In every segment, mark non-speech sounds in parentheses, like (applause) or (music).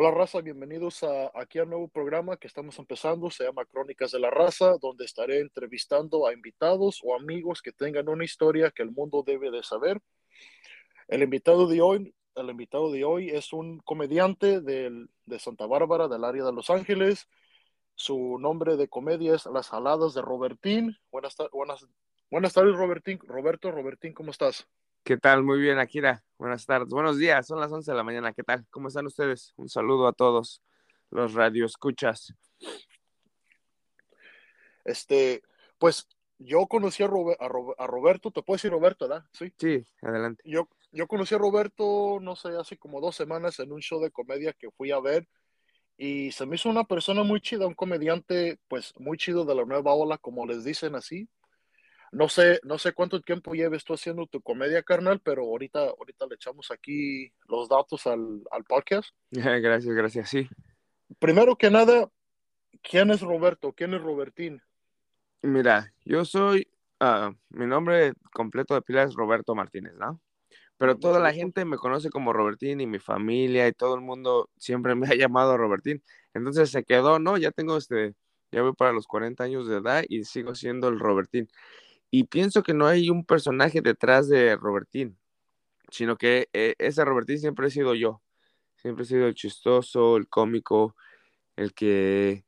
Hola raza, bienvenidos a, aquí al nuevo programa que estamos empezando, se llama Crónicas de la Raza, donde estaré entrevistando a invitados o amigos que tengan una historia que el mundo debe de saber. El invitado de hoy, el invitado de hoy es un comediante del, de Santa Bárbara, del área de Los Ángeles. Su nombre de comedia es Las Jaladas de Robertín. Buenas, buenas, buenas tardes, Robertín. Roberto, Robertín, ¿cómo estás? ¿Qué tal? Muy bien, Akira. Buenas tardes. Buenos días. Son las 11 de la mañana. ¿Qué tal? ¿Cómo están ustedes? Un saludo a todos los radioescuchas. Este, pues yo conocí a, a, Roberto, te puedo decir Roberto, ¿verdad? Sí. Sí, adelante. Yo, yo conocí a Roberto, no sé, hace como dos semanas en un show de comedia que fui a ver y se me hizo una persona muy chida, un comediante pues muy chido de la nueva ola, como les dicen así. No sé, no sé cuánto tiempo lleves tú haciendo tu comedia, carnal, pero ahorita, ahorita le echamos aquí los datos al, al podcast. (laughs) Gracias, gracias, sí. Primero que nada, ¿quién es Roberto? ¿Quién es Robertín? Mira, yo soy, uh, mi nombre completo de pila es Roberto Martínez, ¿no? Pero toda la gente me conoce como Robertín y mi familia y todo el mundo siempre me ha (laughs) llamado Robertín. Entonces se quedó, ¿no? Ya tengo este, ya voy para los 40 años de edad y sigo siendo el Robertín. Y pienso que no hay un personaje detrás de Robertín, sino que eh, ese Robertín siempre he sido yo. Siempre he sido el chistoso, el cómico, el que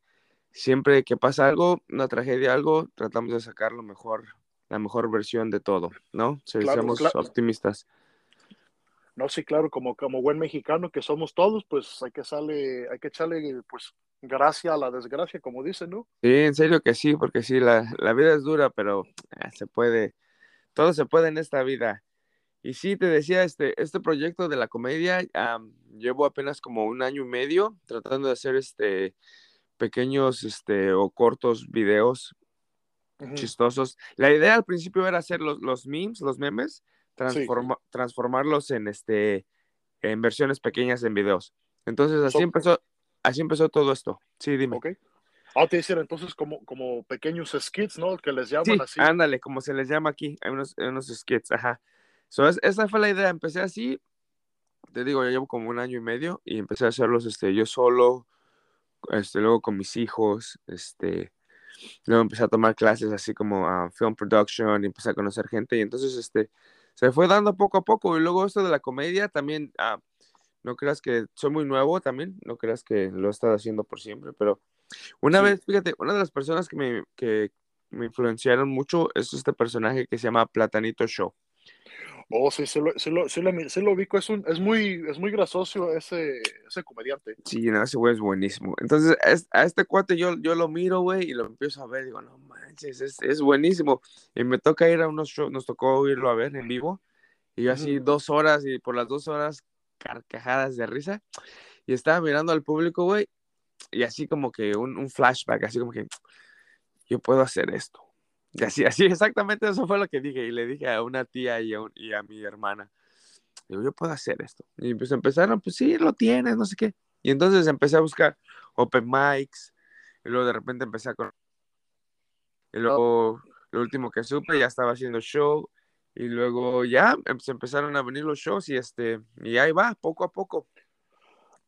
siempre que pasa algo, una tragedia, algo, tratamos de sacar lo mejor, la mejor versión de todo, ¿no? Seamos optimistas. No, sí, claro, como, como buen mexicano que somos todos, pues hay que sale, hay que echarle pues gracia a la desgracia, como dicen, ¿no? Sí, en serio que sí, porque sí, la, vida es dura, pero ah, se puede, todo se puede en esta vida. Y sí, te decía, este, este proyecto de la comedia, llevo apenas como un año y medio tratando de hacer este pequeños este, o cortos videos chistosos. La idea al principio era hacer los, los memes, los memes, transformarlos en, este, en versiones pequeñas en videos. Entonces así empezó, así empezó todo esto. Sí, dime. Ok. Ah, te dicen entonces como, como pequeños skits, ¿no? Que les llaman sí, así. Ándale, como se les llama aquí, hay unos, unos skits, ajá. So, esa fue la idea, empecé así, te digo, yo llevo como un año y medio y empecé a hacerlos este, yo solo, este, luego con mis hijos, este, luego empecé a tomar clases así como a film production y empecé a conocer gente y entonces este, se fue dando poco a poco y luego esto de la comedia también, ah, no creas que soy muy nuevo también, no creas que lo he estado haciendo por siempre, pero una vez, fíjate, una de las personas que me, que me influenciaron mucho es este personaje que se llama Platanito Show. Oh, sí, se lo, se lo, se lo, se lo ubico, es, un, es, muy, es muy gracioso ese, ese comediante. Sí, no, ese güey es buenísimo. Entonces, a este cuate yo, yo lo miro, güey, y lo empiezo a ver, digo, no manches, es, es buenísimo. Y me toca ir a unos shows, nos tocó irlo a ver en vivo, y yo así dos horas, y por las dos horas carcajadas de risa, y estaba mirando al público, güey, y así como que un, un flashback, así como que yo puedo hacer esto (laughs) así, así, exactamente eso fue lo que dije. Y le dije a una tía y a, y a mi hermana, digo, yo puedo hacer esto. Y pues empezaron, pues sí, lo tienes, no sé qué. Y entonces empecé a buscar open mics. Y luego de repente empecé a... Y luego lo último que supe, ya estaba haciendo show. Y luego ya em, se empezaron a venir los shows y este, y ahí va, poco a poco.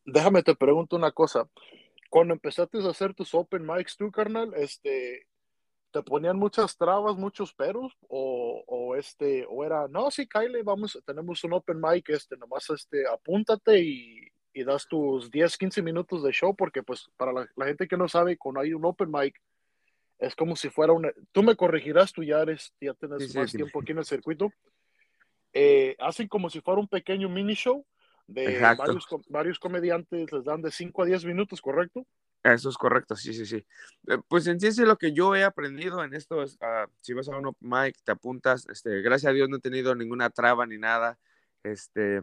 Déjame te pregunto una cosa. Cuando empezaste a hacer tus open mics tú, carnal, este, te ponían muchas trabas, muchos peros, o, o, este, o era, no, sí, Kyle, vamos, tenemos un open mic, este, nomás, este, apúntate y, y das tus 10, 15 minutos de show, porque, pues, para la, gente que no sabe, cuando hay un open mic, es como si fuera una, tú me corregirás, tú ya eres, ya tienes más tiempo aquí en el circuito, eh, hacen como si fuera un pequeño mini show, de varios, varios comediantes, les dan de 5 a 10 minutos, ¿correcto? Eso es correcto, sí, sí, sí. Eh, pues en sí es lo que yo he aprendido en esto, es, ah, si vas a uno, Mike, te apuntas, este, gracias a Dios no he tenido ninguna traba ni nada, este,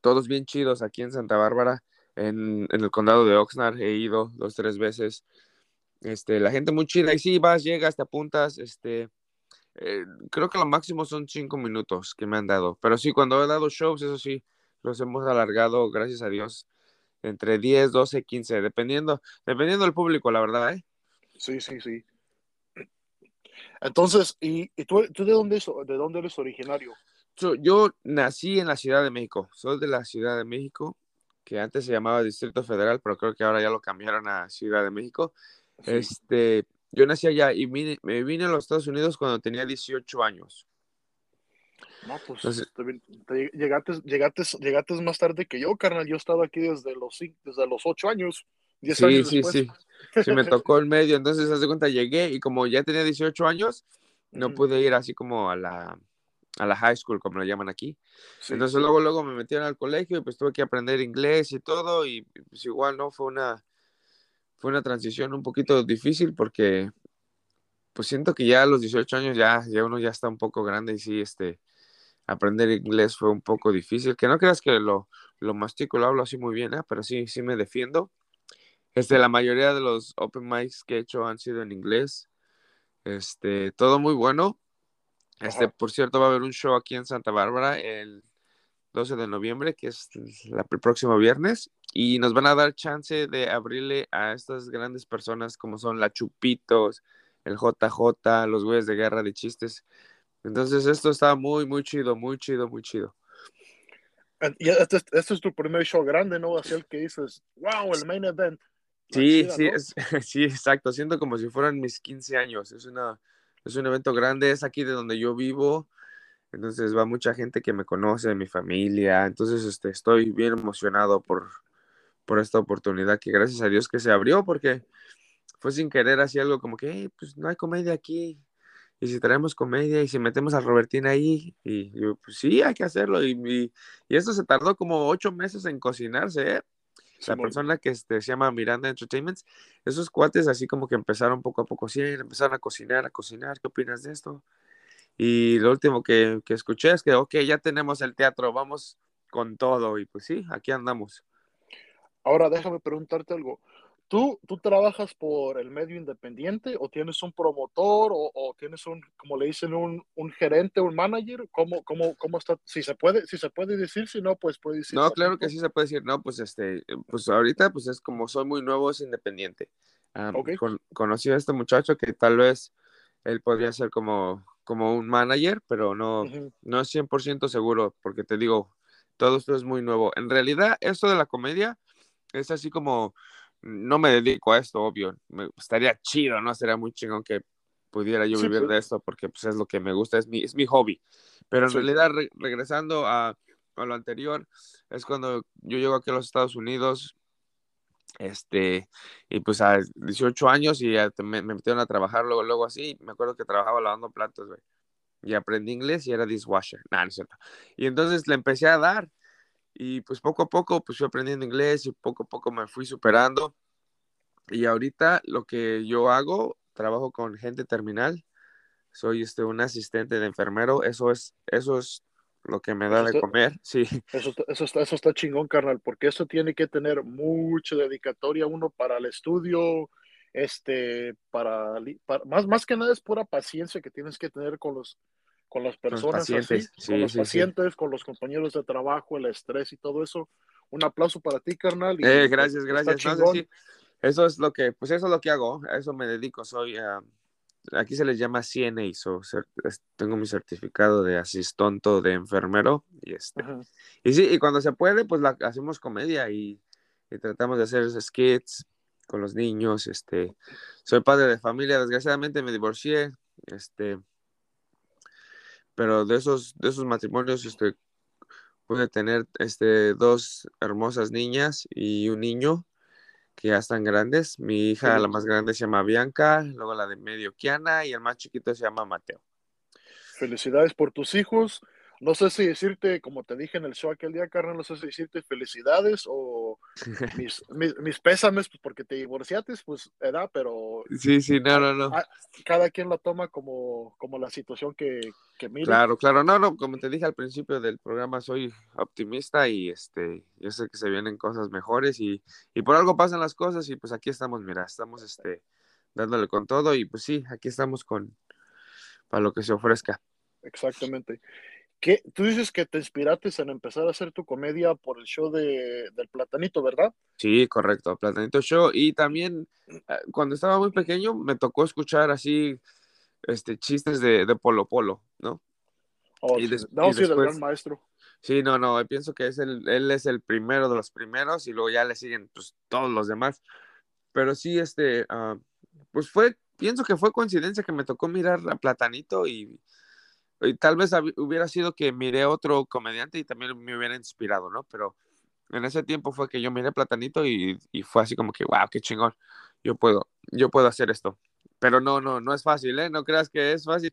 todos bien chidos aquí en Santa Bárbara, en, en el condado de Oxnard, he ido dos, tres veces, este, la gente muy chida, y sí, vas, llegas, te apuntas, este, eh, creo que lo máximo son cinco minutos que me han dado, pero sí, cuando he dado shows, eso sí, los hemos alargado, gracias a Dios, entre 10, 12, 15, dependiendo, dependiendo del público, la verdad, ¿eh? Sí, sí, sí. Entonces, ¿y, tú, tú, de, dónde, de dónde eres originario? Yo, yo, nací en la Ciudad de México, soy de la Ciudad de México, que antes se llamaba Distrito Federal, pero creo que ahora ya lo cambiaron a Ciudad de México. Este, yo nací allá y me vine a los Estados Unidos cuando tenía 18 años. No, pues llegaste, llegaste, llegaste, más tarde que yo, carnal. Yo he estado aquí desde los, desde los 8 años. 10 sí, años sí, después. sí. Sí, me tocó el medio. Entonces, haz de cuenta, llegué y como ya tenía 18 años, no pude ir así como a la, a la high school, como lo llaman aquí. Entonces luego, luego me metieron al colegio y pues tuve que aprender inglés y todo y pues igual, ¿no? Fue una, fue una transición un poquito difícil porque pues siento que ya a los 18 años ya, ya uno ya está un poco grande y sí, este, aprender inglés fue un poco difícil. Que no creas que lo, lo mastico, lo hablo así muy bien, ¿eh? pero sí, sí me defiendo. Este, la mayoría de los open mics que he hecho han sido en inglés. Este, todo muy bueno. Este, por cierto, va a haber un show aquí en Santa Bárbara el 12 de noviembre, que es el próximo viernes, y nos van a dar chance de abrirle a estas grandes personas como son la Chupitos, el JJ, los güeyes de guerra de chistes. Entonces esto está muy, muy chido, muy chido, muy chido. Y este, este, es tu primer show grande, ¿no? Así el que dices, wow, el main event. Sí, sí, sí, (laughs) exacto. Siento como si fueran mis 15 años. Es una, es un evento grande, es aquí de donde yo vivo, entonces va mucha gente que me conoce, mi familia, entonces este, estoy bien emocionado por, por esta oportunidad que gracias a Dios que se abrió, porque fue sin querer así algo como que, pues no hay comedia aquí, y si traemos comedia y si metemos a Robertín ahí, y yo, pues sí, hay que hacerlo, y, y, y esto se tardó como ocho meses en cocinarse, ¿eh? la persona que este, se llama Miranda Entertainment, esos cuates así como que empezaron poco a poco, sí, empezaron a cocinar, a cocinar, ¿qué opinas de esto? Y lo último que, que escuché es que, ok, ya tenemos el teatro, vamos con todo, y pues sí, aquí andamos. Ahora déjame preguntarte algo. ¿Tú, ¿Tú trabajas por el medio independiente o tienes un promotor o, o tienes un, como le dicen, un, un, gerente, un manager? ¿Cómo, cómo, cómo está? Si se puede, si se puede decir, si no, pues puede decir. No, claro que sí se puede decir. No, pues este, pues ahorita, pues es como soy muy nuevo, es independiente. Um, okay. con, conocí a este muchacho que tal vez él podría ser como, como un manager, pero no, uh -huh. no es 100% seguro, porque te digo, todo esto es muy nuevo. En realidad, esto de la comedia es así como no me dedico a esto, obvio. Me estaría chido, ¿no? Sería muy chingón que pudiera yo sí, vivir pues. de esto porque pues, es lo que me gusta, es mi, es mi hobby. Pero en sí. realidad, re regresando a, a, lo anterior, es cuando yo llego aquí a los Estados Unidos, este, y pues a 18 años y ya me, me, metieron a trabajar luego, luego así, me acuerdo que trabajaba lavando platos, güey. Y aprendí inglés y era dishwasher. Nah, no es cierto. Y entonces le empecé a dar y pues poco a poco pues fui aprendiendo inglés y poco a poco me fui superando. Y ahorita lo que yo hago trabajo con gente terminal soy este un asistente de enfermero eso es eso es lo que me da de comer (laughs) sí. eso, eso está eso está chingón carnal porque eso tiene que tener mucha dedicatoria uno para el estudio este para, para más más que nada es pura paciencia que tienes que tener con los con las personas, con los pacientes, así, sí, con los sí, pacientes, sí. con los compañeros de trabajo, el estrés y todo eso. Un aplauso para ti, carnal. Y eh, gracias, gracias. No, eso es lo que, pues eso es lo que hago, a eso me dedico. Soy, uh, aquí se les llama CNA, so, tengo mi certificado de asistonto de enfermero y este. Y sí, y cuando se puede, pues la, hacemos comedia y, y tratamos de hacer skits con los niños. Este, soy padre de familia, desgraciadamente me divorcié. Este, pero de esos, de esos matrimonios este, pude tener este, dos hermosas niñas y un niño que ya están grandes. Mi hija, sí. la más grande, se llama Bianca, luego la de medio, Kiana, y el más chiquito se llama Mateo. Felicidades por tus hijos. No sé si decirte, como te dije en el show aquel día, Carmen, no sé si decirte felicidades o (laughs) mis, mis, mis, pésames, pues porque te divorciaste, pues era, pero. Sí, sí, no, no, no. Cada quien lo toma como, como la situación que, que mira. Claro, claro, no, no, como te dije al principio del programa, soy optimista y este, yo sé que se vienen cosas mejores y, y por algo pasan las cosas y pues aquí estamos, mira, estamos este, dándole con todo y pues sí, aquí estamos con, para lo que se ofrezca. Exactamente. ¿Qué? Tú dices que te inspiraste en empezar a hacer tu comedia por el show de, del Platanito, ¿verdad? Sí, correcto, Platanito Show. Y también eh, cuando estaba muy pequeño me tocó escuchar así este, chistes de, de Polo Polo, ¿no? Oh, y, des, no, y sí, después, del gran maestro. Sí, no, no, pienso que es el, él es el primero de los primeros y luego ya le siguen pues todos los demás. Pero sí, este, ah, pues fue, pienso que fue coincidencia que me tocó mirar a Platanito y, tal vez hubiera sido que miré otro comediante y también me hubiera inspirado, ¿no? Pero en ese tiempo fue que yo miré Platanito y, y fue así como que, wow, qué chingón, yo puedo, yo puedo hacer esto. Pero no, no, no es fácil, ¿eh? No creas que es fácil.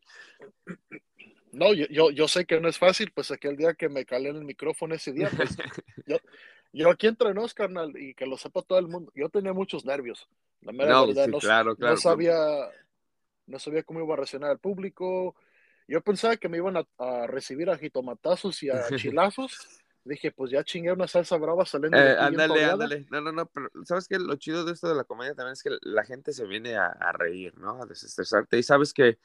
No, yo, yo, yo, sé que no es fácil, pues aquel día que me calé en el micrófono ese día, pues (laughs) yo, yo aquí entre nos, carnal, y que lo sepa todo el mundo, yo tenía muchos nervios. La no, verdad, no, claro, claro, no, sabía, no sabía cómo iba a reaccionar el público. Yo pensaba que me iban a, recibir a jitomatazos y a (laughs) chilazos. Dije, pues ya chingué una salsa brava saliendo. Eh, ándale, ándale. No, no, no, pero ¿sabes qué? Lo chido de esto de la comedia también es que la gente se viene a, a reír, ¿no? A desestresarte. Y sabes que,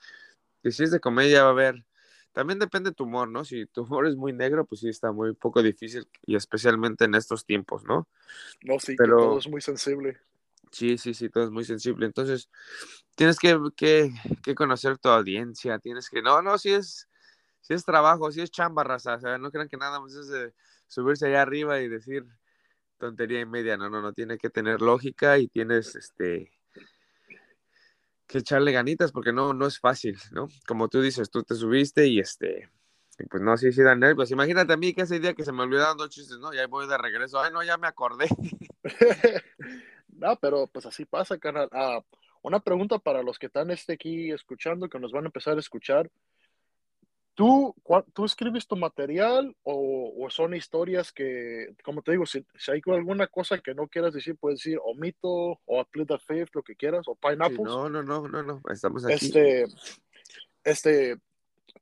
que si es de comedia va a haber también depende de tu humor, ¿no? Si tu humor es muy negro, pues sí está muy poco difícil y especialmente en estos tiempos, ¿no? No, sí, Pero... todo es muy sensible. Sí, sí, sí, todo es muy sensible. Entonces, tienes que, que, que conocer tu audiencia, tienes que, no, no, si es, si es trabajo, si es chamba, raza, o sea, no crean que nada más es subirse allá arriba y decir tontería y media, no, no, no, tiene que tener lógica y tienes, este, que echarle ganitas porque no, no es fácil, ¿no? Como tú dices, tú te subiste y este, pues no, sí, sí da nervios. Imagínate a mí que ese día que se me olvidaron dos chistes, ¿no? Ya voy de regreso, ay, no, ya me acordé. (laughs) (laughs) no, pero pues así pasa, canal. Ah, una pregunta para los que están este aquí escuchando, que nos van a empezar a escuchar. ¿Tú, ¿Tú escribes tu material o, son historias que, como te digo, si, hay alguna cosa que no quieras decir, puedes decir omito o apply the fifth, lo que quieras, o pineapples? no, no, no, no, no, estamos aquí. Este, este,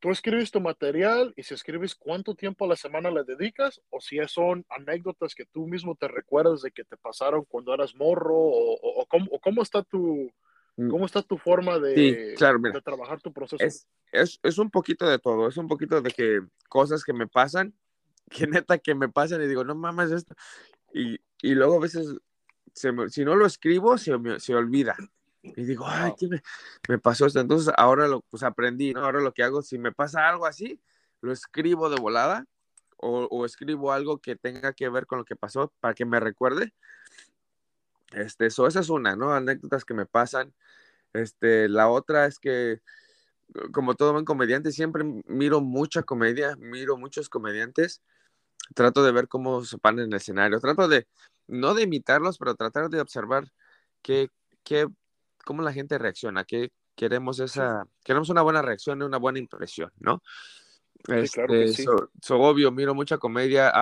tú escribes tu material y si escribes cuánto tiempo a la semana le dedicas o si son anécdotas que tú mismo te recuerdas de que te pasaron cuando eras morro o, cómo, o cómo está tu, Mm. ¿Cómo está tu forma de, trabajar tu proceso? Es, es, un poquito de todo, es un poquito de que cosas que me pasan, (laughs) que neta que me pasan y digo, no mames esto. Y, y luego a veces, si no lo escribo, se, se olvida. Y digo, ay, ¿qué me, me, pasó esto? Entonces ahora lo pues aprendí, ¿no? Ahora lo que hago, si me pasa algo así, lo escribo de volada o, o escribo algo que tenga que ver con lo que pasó para que me recuerde este, eso, esa es una, ¿no? Anécdotas que me pasan. Este, la otra es que, como todo buen comediante, siempre miro mucha comedia, miro muchos comediantes, trato de ver cómo se paran en el escenario, trato de, no de imitarlos, pero tratar de observar qué, qué, cómo la gente reacciona, qué queremos esa, queremos una buena reacción, una buena impresión, ¿no? Sí, claro que este, sí. So, obvio, miro mucha comedia,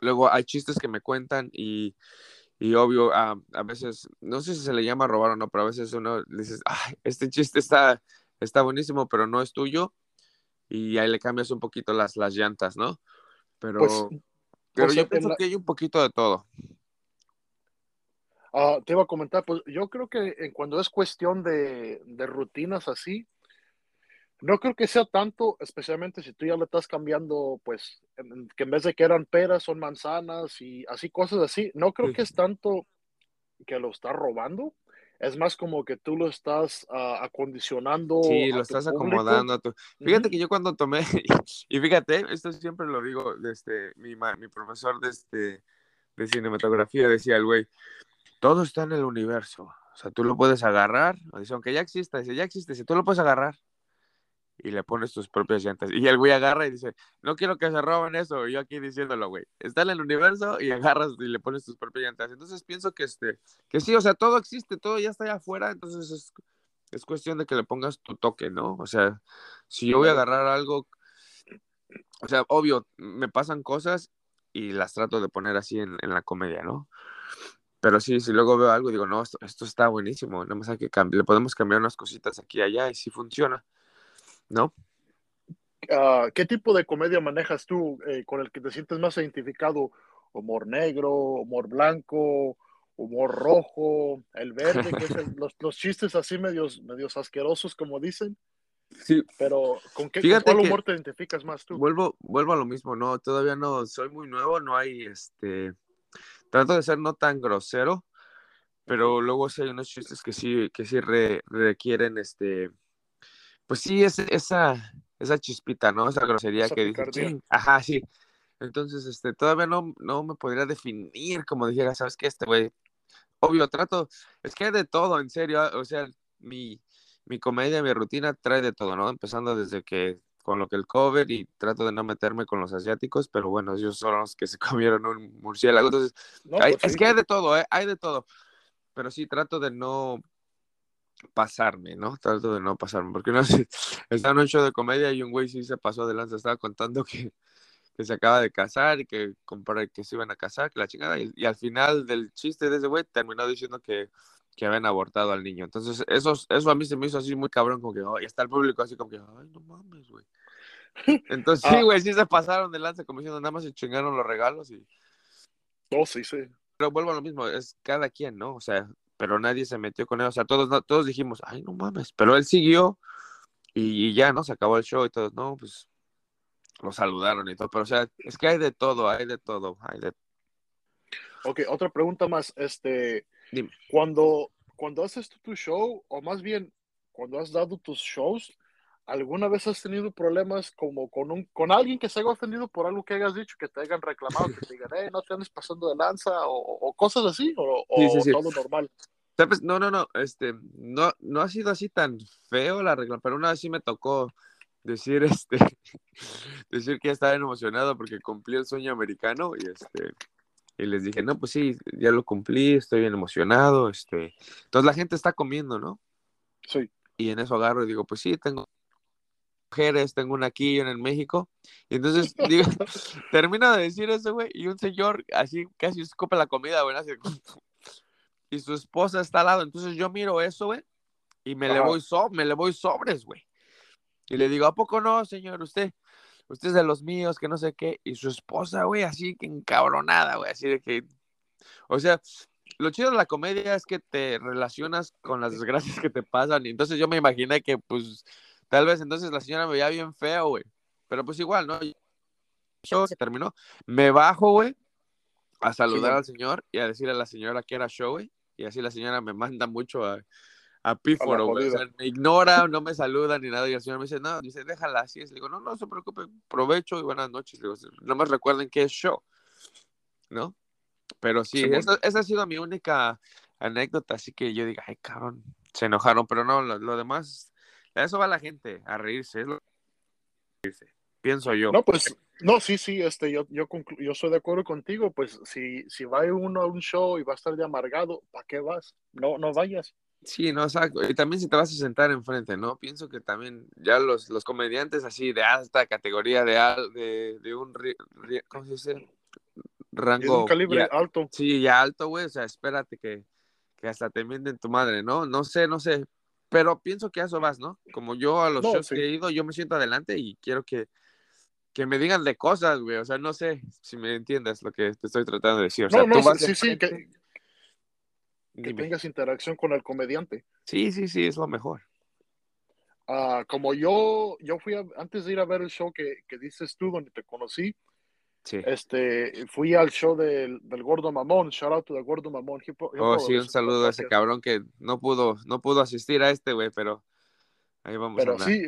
luego hay chistes que me cuentan y y obvio, a veces, no sé si se le llama robar o no, pero a veces uno dices, Ay, este chiste está, está buenísimo, pero no es tuyo. Y ahí le cambias un poquito las, las llantas, ¿no? Pero, pues, pero yo pienso que hay un poquito de todo. Ah, te iba a comentar, pues yo creo que cuando es cuestión de, de rutinas así, no creo que sea tanto, especialmente si tú ya le estás cambiando, pues, que en vez de que eran peras son manzanas y así cosas así. No creo que es tanto que lo estás robando. Es más como que tú lo estás uh, acondicionando. Sí, lo estás acomodando. A tu... Fíjate que yo cuando tomé, (laughs) y fíjate, esto siempre lo digo, desde mi, mi profesor de, este, de cinematografía decía el güey, todo está en el universo. O sea, tú lo puedes agarrar, dice, aunque ya exista, dice, ya existe, si tú lo puedes agarrar, y le pones tus propias llantas. Y el güey agarra y dice, no quiero que se roben eso. Y yo aquí diciéndolo, güey, está en el universo y agarras y le pones tus propias llantas. Entonces pienso que, este, que sí, o sea, todo existe, todo ya está allá afuera, entonces es, es cuestión de que le pongas tu toque, ¿no? O sea, si yo voy a agarrar algo, o sea, obvio, me pasan cosas y las trato de poner así en, en la comedia, ¿no? Pero sí, si luego veo algo, digo, no, esto, esto está buenísimo, no más hay que cambiar, le podemos cambiar unas cositas aquí y allá y sí funciona. ¿no? Ah, ¿Qué tipo de comedia manejas tú eh, con el que te sientes más identificado? ¿Humor negro, humor blanco, humor rojo, el verde, que (laughs) los, los, chistes así medios, medios asquerosos, como dicen? Sí. Pero ¿con qué con cuál humor te identificas más tú? Vuelvo, vuelvo a lo mismo, no, todavía no, soy muy nuevo, no hay este. Trato de ser no tan grosero, pero luego sí hay unos chistes que sí, que sí requieren este pues sí, es, esa, esa chispita, ¿no? Esa grosería Esa que. "Chin". ajá, sí. Entonces, este, todavía no, no me podría definir como dijera, ¿sabes qué? Este güey, obvio, trato, es que hay de todo, en serio, o sea, mi, mi comedia, mi rutina trae de todo, ¿no? Empezando desde que con lo que el cover y trato de no meterme con los asiáticos, pero bueno, ellos son los que se (laughs) comieron un murciélago, entonces, No, hay- pues es sí. que hay de todo, ¿eh? Hay de todo, pero sí trato de no pasarme, ¿no? Trato de no pasarme, porque no sé, (laughs) estaba en un show de comedia y un güey sí se pasó de lanza, estaba contando que, que se acaba de casar y que que se iban a casar, que la chingada, y, y al final del chiste de ese güey terminó diciendo que, que habían abortado al niño. Entonces, eso, eso a mí se me hizo así muy cabrón, como que, oh, y está el público así como que, ay, no mames, güey. Entonces, sí, Ah. güey, sí se pasaron de lanza, como diciendo, nada más se chingaron los regalos y... No, sí, sí. Pero vuelvo a lo mismo, es cada quien, ¿no? O sea, pero nadie se metió con él, o sea, todos, no- todos dijimos, ay, no mames, pero él siguió y, y ya, ¿no? Se acabó el show y todos, no, pues lo saludaron y todo, pero o sea, es que hay de todo, hay de todo, hay de... Ok, otra pregunta más. Este, Dime. Cuando, cuando haces tu show, o más bien, cuando has dado tus shows, ¿alguna vez has tenido problemas como con, un, con alguien que se haya ofendido por algo que hayas dicho, que te hayan reclamado, que te digan, hey, no te andes pasando de lanza, o, o cosas así, o, o Sí, sí, sí. todo normal? ¿Sabes? No, no, no, este, no, no ha sido así tan feo la regla, pero una vez sí me tocó decir, (laughs) este, decir que estaba emocionado porque cumplí el sueño americano y este, y les dije, no, pues sí, ya lo cumplí, estoy bien emocionado, este, entonces la gente está comiendo, ¿no? Sí. Y en eso agarro y digo, pues sí, tengo mujeres, tengo una aquí y una en México. Y entonces (laughs) digo, (laughs) termino de decir eso, güey, y un señor así casi escupe la comida, güey, así, (laughs) y su esposa está al lado. Entonces yo miro eso, güey, y me le voy so me le voy sobres, güey. Y le digo, ¿a poco no, señor? Usted, usted es de los míos, que no sé qué. Y su esposa, güey, así que encabronada, güey, así de que, o sea, lo chido de la comedia es que te relacionas con las desgracias que te pasan. Y entonces yo me imaginé que, pues, tal vez entonces la señora me veía bien feo, güey. Pero pues igual, ¿no? Show se terminó. Me bajo, güey, a saludar Sí, al señor y a decirle a la señora que era show, güey. Y así la señora me manda mucho a, a píforo, güey. O sea, me ignora, no me saluda ni nada. Y el señor me dice, no, dice, déjala así. es. Le digo, no, no se preocupe, provecho y buenas noches. Le digo, nomás recuerden que es show, ¿no? Pero sí, Simón. esa, esa ha sido mi única anécdota. Así que yo digo, ay, cabrón, se enojaron. Pero no, lo, lo demás, a eso va la gente, a reírse. Es lo pienso yo. No, pues, no, sí, sí, este, yo, yo, yo estoy de acuerdo contigo, pues, si, si va uno a un show y va a estar de amargado, ¿para qué vas? No, no vayas. Sí, no, exacto. Y también si te vas a sentar enfrente, ¿no? Pienso que también ya los, los comediantes así de alta categoría, de, al- de, de un, ¿cómo se dice? Es Rango un calibre ya- alto. sí, ya alto, güey. O sea, espérate que, que hasta te mienten tu madre, ¿no? No sé, no sé. Pero pienso que a eso vas, ¿no? Como yo a los No, shows sí. que he ido, yo me siento adelante y quiero que, que me digan de cosas, güey. O sea, no sé si me entiendes lo que te estoy tratando de decir. O sea, No, no, tú vas sí, sí, que, que Dime. tengas interacción con el comediante. Sí, sí, sí, es lo mejor. Ah, como yo, yo fui a- antes de ir a ver el show que, que dices tú, donde te conocí, Sí. este, fui al show del, del Gordo Mamón, shout out to the Gordo Mamón. He pro- he Oh, probably sí, un saludo a ese cabrón que no pudo, no pudo asistir a este, güey, pero ahí vamos a Pero hablar. sí,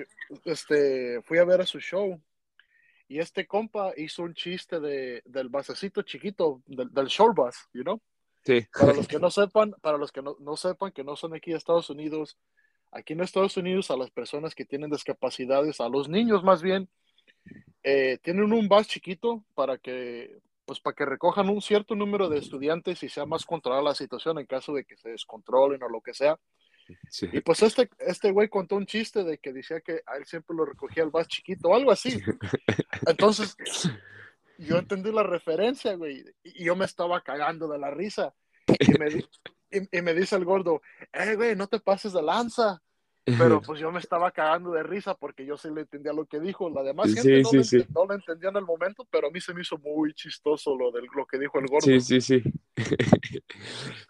este, fui a ver a su show y este compa hizo un chiste de, del basecito chiquito, del, del short bus, you know? Sí. Para los que no sepan, para los que no, no sepan que no son aquí de Estados Unidos, aquí en Estados Unidos a las personas que tienen discapacidades, a los niños más bien, eh, tienen un bus chiquito para que, pues para que recojan un cierto número de estudiantes y sea más controlada la situación en caso de que se descontrolen o lo que sea. sí. Y pues este, este güey contó un chiste de que decía que a él siempre lo recogía el bus chiquito o algo así. Entonces, yo entendí la referencia, güey, y yo me estaba cagando de la risa. Y me, y, y me dice el gordo, eh, güey, no te pases de lanza. Pero pues yo me estaba cagando de risa porque yo sí le entendía lo que dijo. La demás Sí, gente no, sí, no entendía en el momento, pero a mí se me hizo muy chistoso lo, del, lo que dijo el gordo. Sí, sí, sí. (laughs)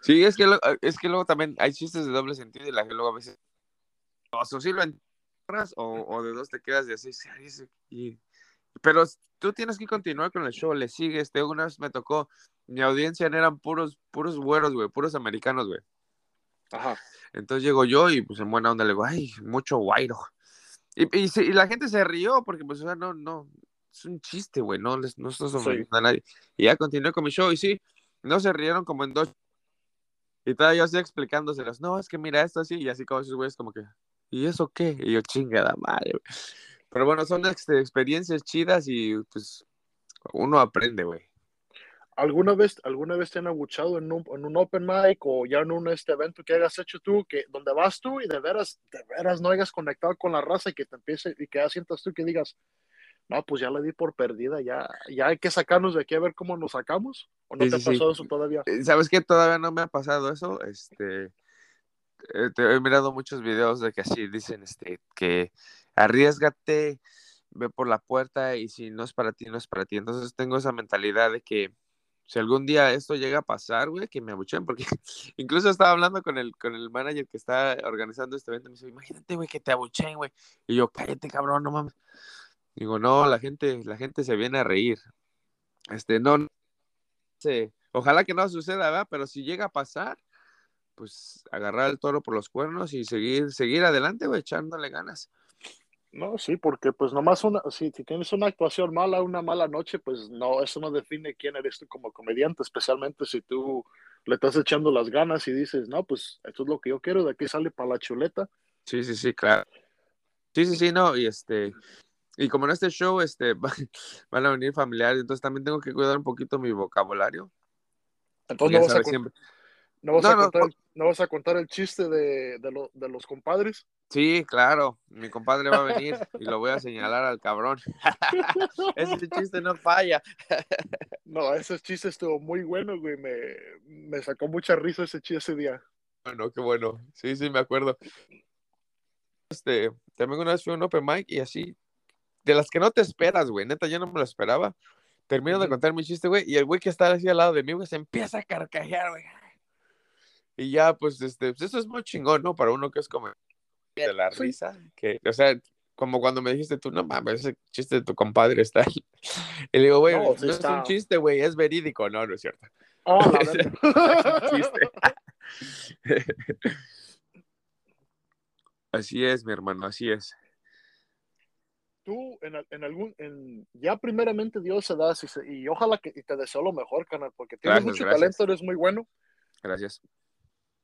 Sí, es que, lo- es que luego también hay chistes de doble sentido y la que luego a veces o sí lo entras o, o de dos te quedas de así. sí, y- Pero tú tienes que continuar con el show, le sigues. Te una vez me tocó, mi audiencia eran puros, puros güeros, güey, puros americanos, güey. Ajá. Entonces llego yo y pues en buena onda le digo, ay, mucho guairo. Y, y, la gente se rió porque, pues, o sea, no, no, es un chiste, güey, no, les, no estás ofendiendo a nadie. Y ya continué con mi show y sí, no se rieron como en dos. Y todavía yo estoy explicándoselas, no, es que mira esto así, y así como esos güeyes como que, ¿y eso qué? Y yo, chingada madre, güey. Pero bueno, son este, experiencias chidas y pues uno aprende, güey. ¿Alguna vez, ¿Alguna vez te han abuchado en un, en un open mic o ya en un este evento que hayas hecho tú, que donde vas tú y de veras, de veras no hayas conectado con la raza y que te empiece y que ya sientas tú que digas, no, pues ya la di por perdida, ya, ya hay que sacarnos de aquí a ver cómo nos sacamos? ¿O no te ha pasado eso todavía? Eh, ¿Sabes qué? Todavía no me ha pasado eso. Este, eh, he mirado muchos videos de que así dicen, este, que arriesgate, ve por la puerta y si no es para ti, no es para ti. Entonces tengo esa mentalidad de que si algún día esto llega a pasar, güey, que me abuchen, porque (laughs) incluso estaba hablando con el, con el manager que está organizando este evento, me dice, imagínate, güey, que te abuchen, güey. Y yo, cállate, cabrón, no mames. Digo, no, la gente, la gente se viene a reír. Este, no, sé, ojalá que no suceda, ¿verdad? Pero si llega a pasar, pues agarrar el toro por los cuernos y seguir, seguir adelante, güey, echándole ganas. No, sí, porque pues nomás una, si, si tienes una actuación mala, una mala noche, pues no, eso no define quién eres tú como comediante, especialmente si tú le estás echando las ganas y dices, no, pues esto es lo que yo quiero, de aquí sale para la chuleta. Sí, sí, sí, claro. Sí, sí, sí, no, y este, y como en este show este, (laughs) van a venir familiares, entonces también tengo que cuidar un poquito mi vocabulario. Entonces no vas, a, ¿no, vas a contar, no, vas a contar, el chiste de, de, de, los compadres? Sí, claro, mi compadre va a venir y lo voy a señalar al cabrón. (laughs) ese chiste no falla. (laughs) no, ese chiste estuvo muy bueno, güey. Me, me sacó mucha risa ese chiste ese día. Bueno, qué bueno. Sí, sí, me acuerdo. Este, también una vez fui a un open mic y así de las que no te esperas, güey. Neta, yo no me lo esperaba. Termino de contar mi chiste, güey, y el güey que está así al lado de mí, güey, se empieza a carcajear, güey. Y ya, pues, este, pues eso es muy chingón, ¿no? Para uno que es como de la risa, que, o sea, como cuando me dijiste tú, no mames, ese chiste de tu compadre está ahí. (laughs) Y le digo, güey, no, es un chiste, güey, es verídico. No, no es cierto. Oh, (laughs) (laughs) es un chiste. así es, mi hermano, así es tú en, en algún, en, ya primeramente Dios se da y, ojalá que te deseo lo mejor, canal, porque tienes mucho talento, eres muy bueno. Gracias.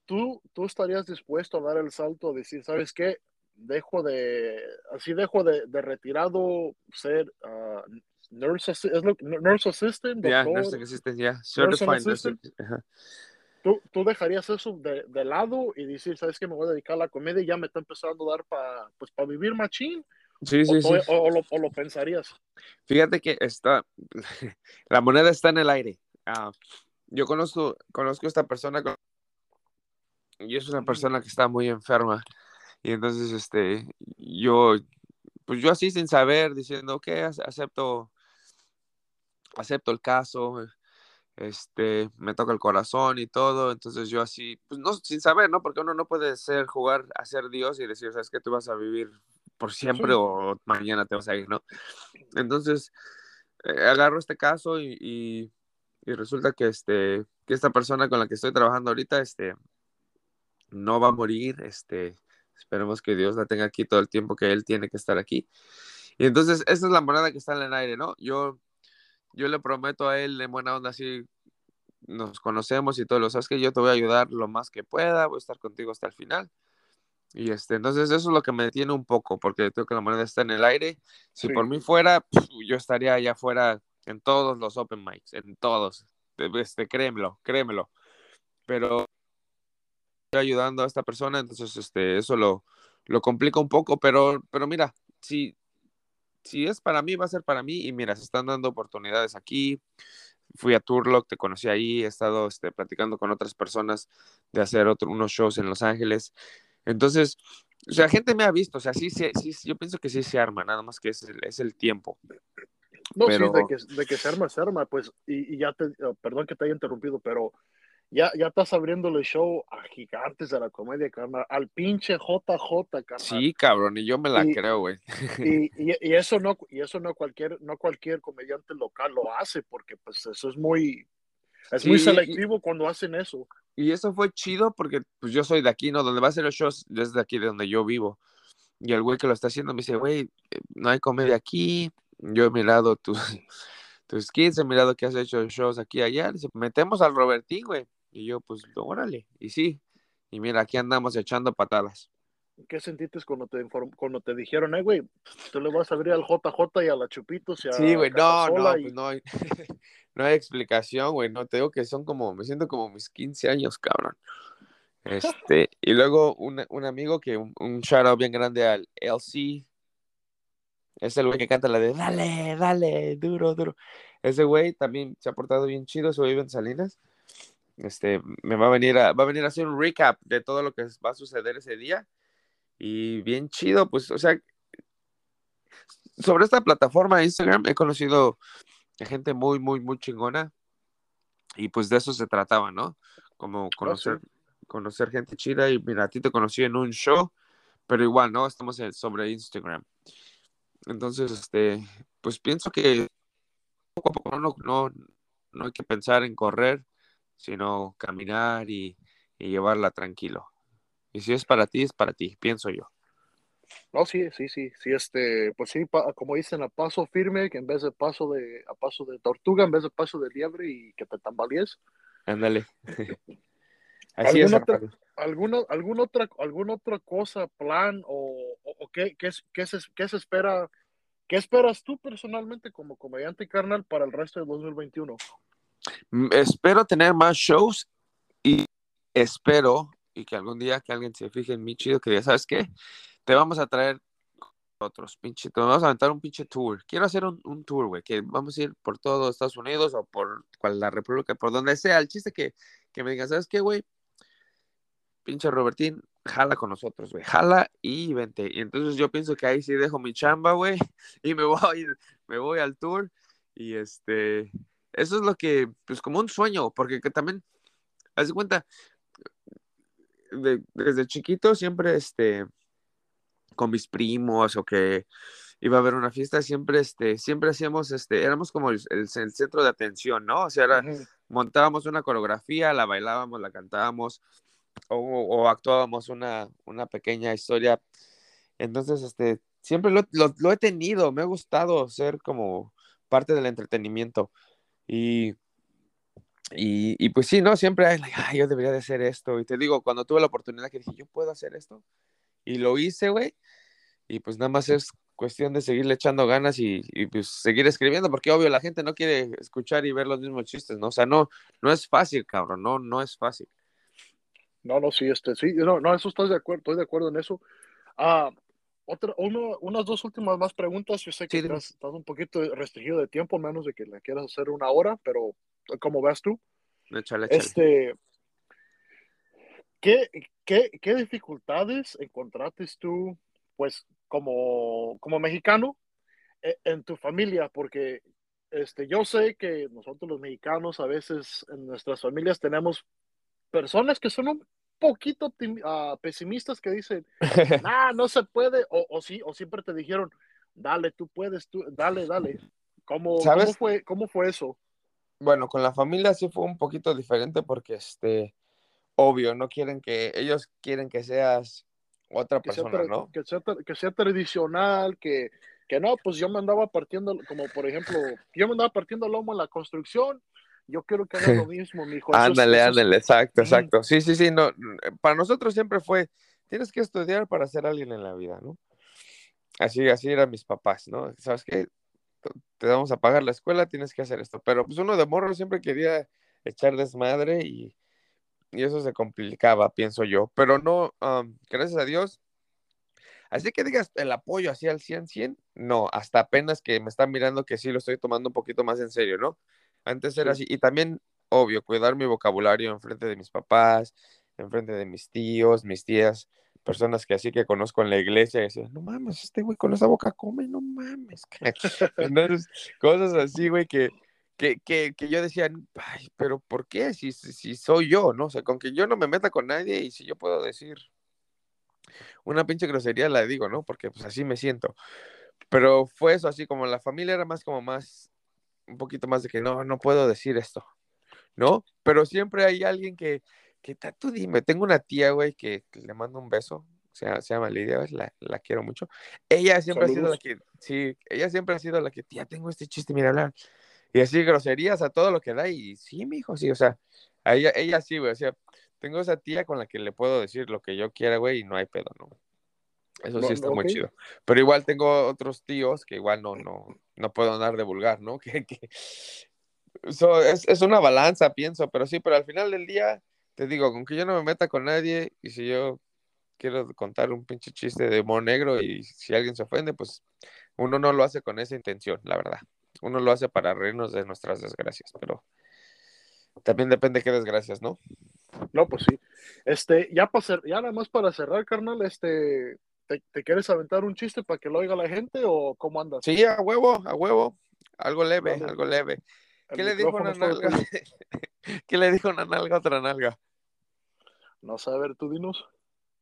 ¿Tú, tú estarías dispuesto a dar el salto a decir, ¿sabes qué? Dejo de, así dejo de, de retirado ser uh, nurse, assistant, nurse assistant, yeah, nurse assistant, yeah. Certified nurse ¿Tú, ¿Tú, dejarías eso de, de, lado y decir, ¿sabes qué? Me voy a dedicar a la comedia y ya me está empezando a dar para pues, para vivir machín? Sí, sí, sí. O, lo, pensarías. Fíjate que está, (laughs) la moneda está en el aire. Ah, yo conozco, conozco a esta persona y es una persona que está muy enferma. Y entonces, este, yo, pues yo así sin saber, diciendo, ok, acepto, acepto el caso, este, me toca el corazón y todo, entonces yo así, pues no, sin saber, ¿no? Porque uno no puede ser, jugar a ser Dios y decir, sabes que tú vas a vivir por siempre o mañana te vas a ir, ¿no? Entonces, eh, agarro este caso y, y, resulta que, este, que esta persona con la que estoy trabajando ahorita, este, no va a morir, este, esperemos que Dios la tenga aquí todo el tiempo que él tiene que estar aquí. Y entonces, esa es la moneda que está en el aire, ¿no? Yo, yo le prometo a él en buena onda, así nos conocemos y todo, lo sabes que yo te voy a ayudar lo más que pueda, voy a estar contigo hasta el final. Y este, entonces eso es lo que me detiene un poco, porque creo que la moneda está en el aire. Si por mí fuera, yo estaría allá afuera en todos los open mics, en todos. Este, créemelo, créemelo. Pero ayudando a esta persona, entonces este, eso lo, lo complica un poco, pero, pero mira, si, si es para mí, va a ser para mí. Y mira, se están dando oportunidades aquí. Fui a Turlock, te conocí ahí, he estado este, platicando con otras personas de hacer otro, unos shows en Los Ángeles. Entonces, o sea, gente me ha visto, o sea, sí, sí, sí yo pienso que sí se arma, nada más que es el, es el tiempo. No, sí, de que, de que, se arma, se arma, pues, y, y ya te, oh, perdón que te haya interrumpido, pero ya, ya estás abriéndole show a gigantes de la comedia, carnal, al pinche JJ, carnal. Sí, cabrón, y yo me la creo, güey. Y, (laughs) y, y, eso no, y eso no cualquier, no cualquier comediante local lo hace, porque pues eso es muy, es muy selectivo cuando hacen eso. Y eso fue chido porque pues yo soy de aquí, ¿no? Donde va a ser los shows desde aquí, de donde yo vivo. Y el güey que lo está haciendo me dice, güey, eh, no hay comedia aquí. Yo he mirado tus, (laughs) tus skits, he mirado que has hecho shows aquí y allá. Dice, metemos al Robertín, güey. Y yo, pues, órale. Y sí. Y mira, aquí andamos echando patadas. ¿Qué sentiste cuando te, cuando te dijeron, eh, güey, tú le vas a abrir al JJ y a la Chupitos y a Sí, güey, no, no, pues no, hay, (laughs) no hay explicación, güey, no, te digo que son como, me siento como mis 15 años, cabrón. Este, y luego un, un amigo que, un, un shout out bien grande al LC, es el güey que canta la de dale, dale, duro, duro. Ese güey también se ha portado bien chido, eso vive en Salinas. Este, me va a venir a, va a venir a hacer un recap de todo lo que va a suceder ese día y bien chido, pues, o sea, sobre esta plataforma Instagram he conocido gente muy, muy, muy chingona. Y pues de eso se trataba, ¿no? Como conocer, conocer gente chida. Y mira, a ti te conocí en un show, pero igual, ¿no? Estamos sobre Instagram. Entonces, este, pues pienso que poco a poco no, no, no hay que pensar en correr, sino caminar y, y llevarla tranquilo. Y si es para ti, es para ti, pienso yo. No, sí, sí, sí, sí, este, pues sí, pa, como dicen, a paso firme, que en vez de paso de, a paso de tortuga, en vez de paso de liebre y que te tambalees. Ándale. (laughs) (laughs) Así es, otra, alguna, alguna, otra, ¿Alguna otra cosa, plan o, o, o qué, qué, qué, se, qué se espera, qué esperas tú personalmente como comediante carnal para el resto de 2021? Espero tener más shows y espero y que algún día que alguien se fije en mí chido, que diga, ¿sabes qué? Te vamos a traer otros, pinche, te vamos a aventar un pinche tour. Quiero hacer un, un tour, güey, que vamos a ir por todo Estados Unidos o por cual, la República, por donde sea. El chiste que, que me digan, ¿sabes qué, güey? Pinche Robertín, jala con nosotros, güey, jala y vente. Y entonces yo pienso que ahí sí dejo mi chamba, güey, (laughs) y me voy, me voy al tour. Y este, eso es lo que, pues como un sueño, porque que también, haz de cuenta, de, desde chiquito siempre, este, con mis primos o que iba a haber una fiesta, siempre, este, siempre hacíamos, este, éramos como el, el, el centro de atención, ¿no? O sea, era, uh -huh. montábamos una coreografía, la bailábamos, la cantábamos o, o actuábamos una, una, pequeña historia. Entonces, este, siempre lo, lo, lo, he tenido, me ha gustado ser como parte del entretenimiento. Y y, y, pues sí, ¿no? Siempre hay, like, ay, yo debería de hacer esto. Y te digo, cuando tuve la oportunidad que dije, yo puedo hacer esto. Y lo hice, güey. Y pues nada más es cuestión de seguirle echando ganas y, y, pues seguir escribiendo, porque obvio la gente no quiere escuchar y ver los mismos chistes, ¿no? O sea, no, no es fácil, cabrón, no, no es fácil. No, no, sí, este, sí, no, no, eso estoy de acuerdo, estoy de acuerdo en eso. Ah, otra, uno, unas dos últimas más preguntas. Yo sé que sí, estás, estás, un poquito restringido de tiempo, menos de que la quieras hacer una hora, pero como ves tú. Échale, échale. Este, ¿qué, qué, ¿Qué dificultades encontraste tú, pues, como, como mexicano e, en tu familia? Porque este, yo sé que nosotros los mexicanos a veces en nuestras familias tenemos personas que son un poquito uh, pesimistas que dicen, (laughs) nah, no se puede, o, o, sí, o siempre te dijeron, dale, tú puedes, tú, dale, dale. ¿Cómo, ¿cómo, fue, ¿Cómo fue eso? Bueno, con la familia sí fue un poquito diferente porque, este, obvio, no quieren que, ellos quieren que seas otra que persona, sea, ¿no? Que sea, que sea tradicional, que, que no, pues yo me andaba partiendo, como por ejemplo, yo me andaba partiendo lomo en la construcción, yo quiero que haga lo (laughs) mismo, mi hijo. ándale, ándale, exacto, exacto. Sí, sí, sí, no, para nosotros siempre fue, tienes que estudiar para ser alguien en la vida, ¿no? Así, así eran mis papás, ¿no? ¿Sabes qué? Te vamos a pagar la escuela, tienes que hacer esto. Pero pues uno de morro siempre quería echar desmadre y, y eso se complicaba, pienso yo. Pero no, um, gracias a Dios. Así que digas el apoyo así al 100, 100, no, hasta apenas que me están mirando que sí lo estoy tomando un poquito más en serio, ¿no? Antes era sí. así. Y también, obvio, cuidar mi vocabulario en frente de mis papás, en frente de mis tíos, mis tías, personas que así que conozco en la iglesia, y decían, no mames, este güey con esa boca come, no mames. (laughs) (laughs) Entonces, cosas así, güey, que, que, que, que, yo decía, ay, pero ¿por qué? Si, si, si, soy yo, ¿no? O sea, con que yo no me meta con nadie y si yo puedo decir una pinche grosería, la digo, ¿no? Porque pues así me siento. Pero fue eso, así como la familia era más como más un poquito más de que no, no puedo decir esto, ¿no? Pero siempre hay alguien que, que tú dime, tengo una tía, güey, que, le mando un beso, se, llama Lidia, la, la, quiero mucho. Ella siempre ha sido la que, sí, ella siempre ha sido la que, ya tengo este chiste, mira, hablar. Y así groserías a todo lo que da, y sí, mi hijo, sí, o sea, ella, ella sí, güey, o sea, tengo esa tía con la que le puedo decir lo que yo quiera, güey, y no hay pedo, ¿no? Eso sí está muy chido. Pero igual tengo otros tíos que igual no, no, no puedo andar de vulgar, ¿no? (laughs) Que, que... es, es, una balanza, pienso, pero sí, pero al final del día, te digo, con que yo no me meta con nadie y si yo quiero contar un pinche chiste de humor negro y si alguien se ofende, pues uno no lo hace con esa intención, la verdad. Uno lo hace para reírnos de nuestras desgracias, pero también depende de qué desgracias, ¿no? No, pues sí. Este, ya para ya nada más para cerrar, carnal, este, ¿te, quieres aventar un chiste para que lo oiga la gente o cómo andas? Sí, a huevo, a huevo. Algo leve, algo leve. ¿Qué le dijo una nalga? (laughs) ¿Qué le dijo una nalga a otra nalga? No sé, a ver, tú dinos.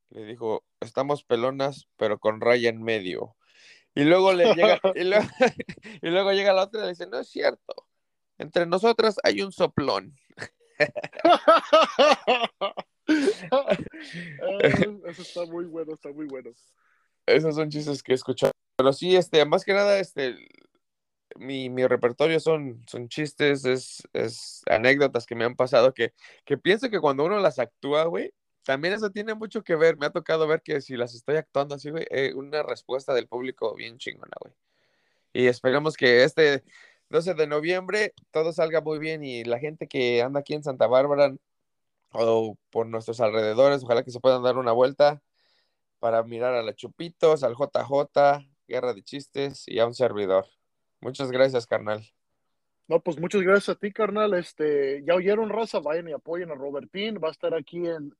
Le dijo, estamos pelonas, pero con raya en medio. Y luego le llega, (laughs) (laughs) y, luego, llega la otra y le dice, no es cierto. Entre nosotras hay un soplón. Eso está muy bueno, está muy bueno. Esos son chistes que he escuchado. Pero sí, este, más que nada, este, mi, mi repertorio son, son chistes, es, es, anécdotas que me han pasado que, que pienso que cuando uno las actúa, güey, también eso tiene mucho que ver. Me ha tocado ver que si las estoy actuando así, güey, eh, una respuesta del público bien chingona, güey. Y esperamos que este 12 de noviembre todo salga muy bien y la gente que anda aquí en Santa Bárbara o por nuestros alrededores, ojalá que se puedan dar una vuelta para mirar a la Chupitos, al JJ, Guerra de Chistes y a un servidor. Muchas gracias, carnal. No, pues muchas gracias a ti, carnal. Este, ya oyeron raza, vayan y apoyen a Robertín. Va a estar aquí en,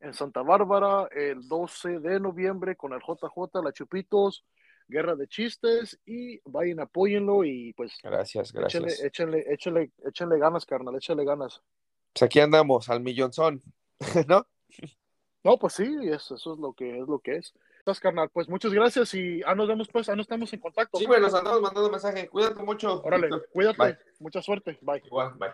en Santa Bárbara el 12 de noviembre con el JJ, la Chupitos, Guerra de Chistes y vayan, apóyenlo y pues. Gracias, gracias. Échenle, échenle, échenle, ganas, carnal, échenle ganas. Pues aquí andamos, al millonzón, (laughs) ¿no? No, pues sí, eso, eso es lo que es lo que es. Entonces, carnal, pues muchas gracias y ah, nos vemos pues, ah, no estamos en contacto. Sí, bueno, nos andamos mandando mensaje. Cuídate mucho. Órale, cuídate. Mucha suerte. Bye. Igual, bye.